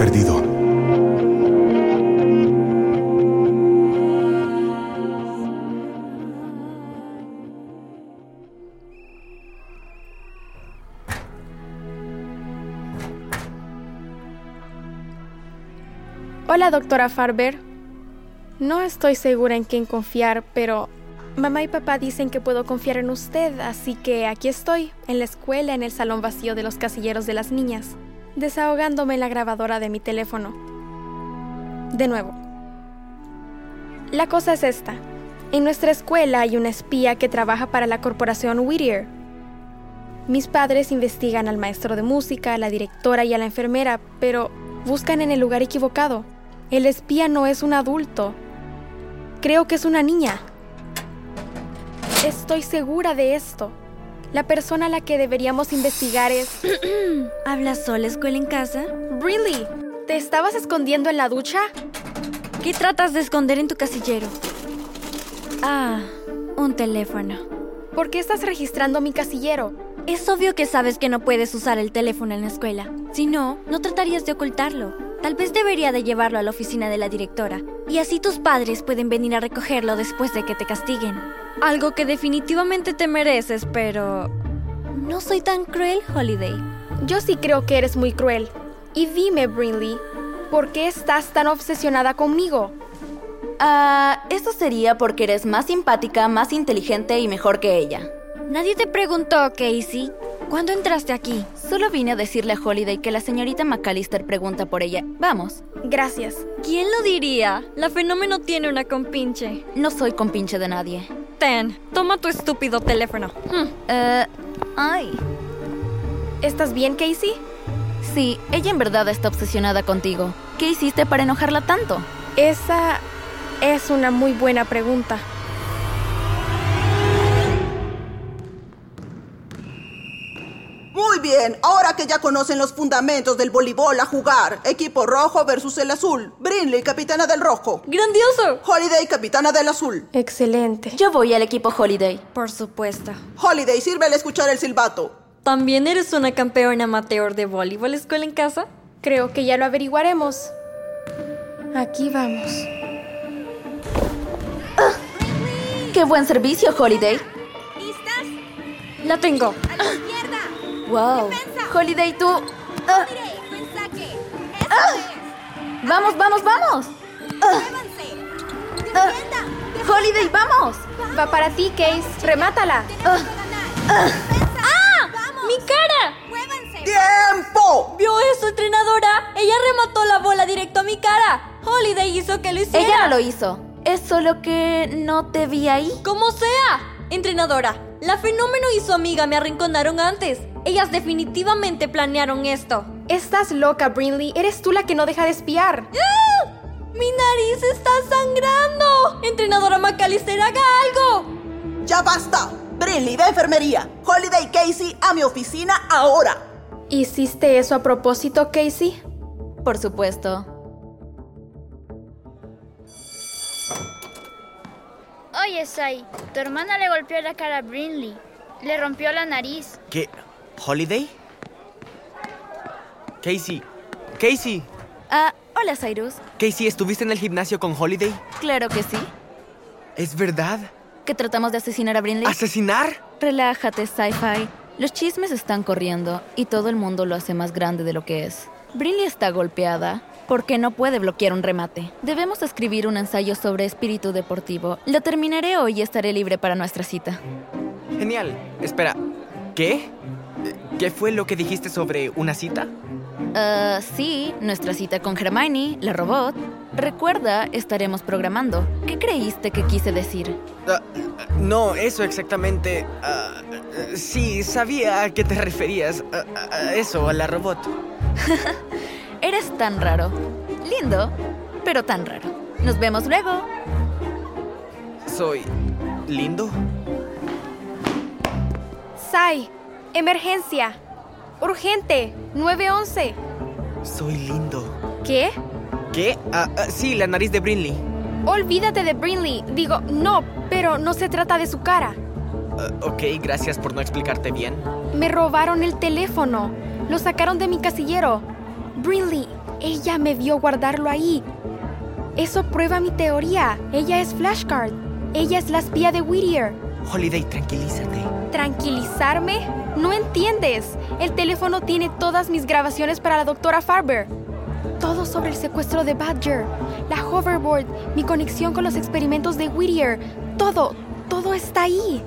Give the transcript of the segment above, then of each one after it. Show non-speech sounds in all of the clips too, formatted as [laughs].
Perdido. Hola, doctora Farber. No estoy segura en quién confiar, pero mamá y papá dicen que puedo confiar en usted, así que aquí estoy, en la escuela, en el salón vacío de los casilleros de las niñas, desahogándome la grabadora de mi teléfono. De nuevo. La cosa es esta. En nuestra escuela hay una espía que trabaja para la corporación Whittier. Mis padres investigan al maestro de música, a la directora y a la enfermera, pero buscan en el lugar equivocado. El espía no es un adulto. Creo que es una niña. Estoy segura de esto. La persona a la que deberíamos investigar es... [clears throat] ¿Hablas sola escuela en casa? ¿Really? ¿Te estabas escondiendo en la ducha? ¿Qué tratas de esconder en tu casillero? Ah, un teléfono. ¿Por qué estás registrando mi casillero? Es obvio que sabes que no puedes usar el teléfono en la escuela. Si no, no tratarías de ocultarlo. Tal vez debería de llevarlo a la oficina de la directora. Y así tus padres pueden venir a recogerlo después de que te castiguen. Algo que definitivamente te mereces, pero... No soy tan cruel, Holiday. Yo sí creo que eres muy cruel. Y dime, Brinley, ¿por qué estás tan obsesionada conmigo? Ah, eso sería porque eres más simpática, más inteligente y mejor que ella. Nadie te preguntó, Casey. ¿Cuándo entraste aquí? Solo vine a decirle a Holiday que la señorita McAllister pregunta por ella. Vamos. Gracias. ¿Quién lo diría? La fenómeno tiene una compinche. No soy compinche de nadie. Ten, toma tu estúpido teléfono. Hmm, eh, ay. ¿Estás bien, Casey? Sí, ella en verdad está obsesionada contigo. ¿Qué hiciste para enojarla tanto? Esa es una muy buena pregunta. Bien, ahora que ya conocen los fundamentos del voleibol a jugar, equipo rojo versus el azul. Brinley, capitana del rojo. ¡Grandioso! Holiday, capitana del azul. Excelente. Yo voy al equipo Holiday. Por supuesto. Holiday, sirve al escuchar el silbato. ¿También eres una campeona amateur de voleibol escuela en casa? Creo que ya lo averiguaremos. Aquí vamos. ¡Qué buen servicio, Holiday! ¿Listas? La tengo. ¡A la izquierda! ¡Wow! Defensa. Holiday, tú... ah. ¡Vamos, vamos, vamos! Ah, Defienda. ¡Holiday, vamos! Va para ti, Case. Remátala. Tenemos que ganar. Defensa. ¡Vamos! ¡Mi cara! ¡Tiempo! ¿Vio eso, entrenadora? Ella remató la bola directo a mi cara. Holiday hizo que lo hiciera. Ella no lo hizo. Es solo que no te vi ahí. Como sea. Entrenadora, la fenómeno y su amiga me arrinconaron antes. Ellas definitivamente planearon esto. Estás loca, Brinley. Eres tú la que no deja de espiar. ¡Ah! ¡Mi nariz está sangrando! Entrenadora McAllister, haga algo. ¡Ya basta! Brinley, de enfermería. Holiday y Casey a mi oficina ahora. ¿Hiciste eso a propósito, Casey? Por supuesto. Oye, Sai, tu hermana le golpeó la cara a Brinley. Le rompió la nariz. ¿Qué? ¿Holiday? Casey. Casey. Ah, hola, Cyrus. Casey, ¿estuviste en el gimnasio con Holiday? Claro que sí. ¿Es verdad? ¿Que tratamos de asesinar a Brinley? ¿Asesinar? Relájate, Sci-Fi. Los chismes están corriendo y todo el mundo lo hace más grande de lo que es. Brinley está golpeada porque no puede bloquear un remate. Debemos escribir un ensayo sobre espíritu deportivo. Lo terminaré hoy y estaré libre para nuestra cita. Genial. Espera. ¿Qué? ¿Qué fue lo que dijiste sobre una cita? Ah, sí, nuestra cita con Hermione, la robot. Recuerda, estaremos programando. ¿Qué creíste que quise decir? Ah, no, eso exactamente. ah, sí, sabía a qué te referías. Eso, a la robot. [laughs] Eres tan raro. Lindo, pero tan raro. Nos vemos luego. Soy lindo. Sai, emergencia. Urgente, 911. Soy lindo. ¿Qué? ¿Qué? Ah, ah, sí, la nariz de Brinley. Olvídate de Brinley. Digo, no, pero no se trata de su cara. Ah, ok, gracias por no explicarte bien. Me robaron el teléfono. Lo sacaron de mi casillero. Brinley, ella me vio guardarlo ahí. Eso prueba mi teoría. Ella es Flashcard. Ella es la espía de Whittier. Holiday, tranquilízate. ¿Tranquilizarme? No entiendes. El teléfono tiene todas mis grabaciones para la doctora Farber. Todo sobre el secuestro de Badger, la hoverboard, mi conexión con los experimentos de Whittier. Todo, todo está ahí.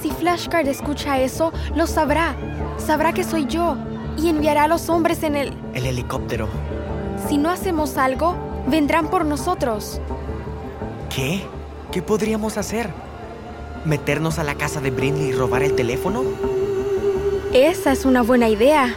Si Flashcard escucha eso, lo sabrá. Sabrá que soy yo y enviará a los hombres en el... El helicóptero. Si no hacemos algo, vendrán por nosotros. ¿Qué? ¿Qué podríamos hacer? ¿Meternos a la casa de Brinley y robar el teléfono? Esa es una buena idea.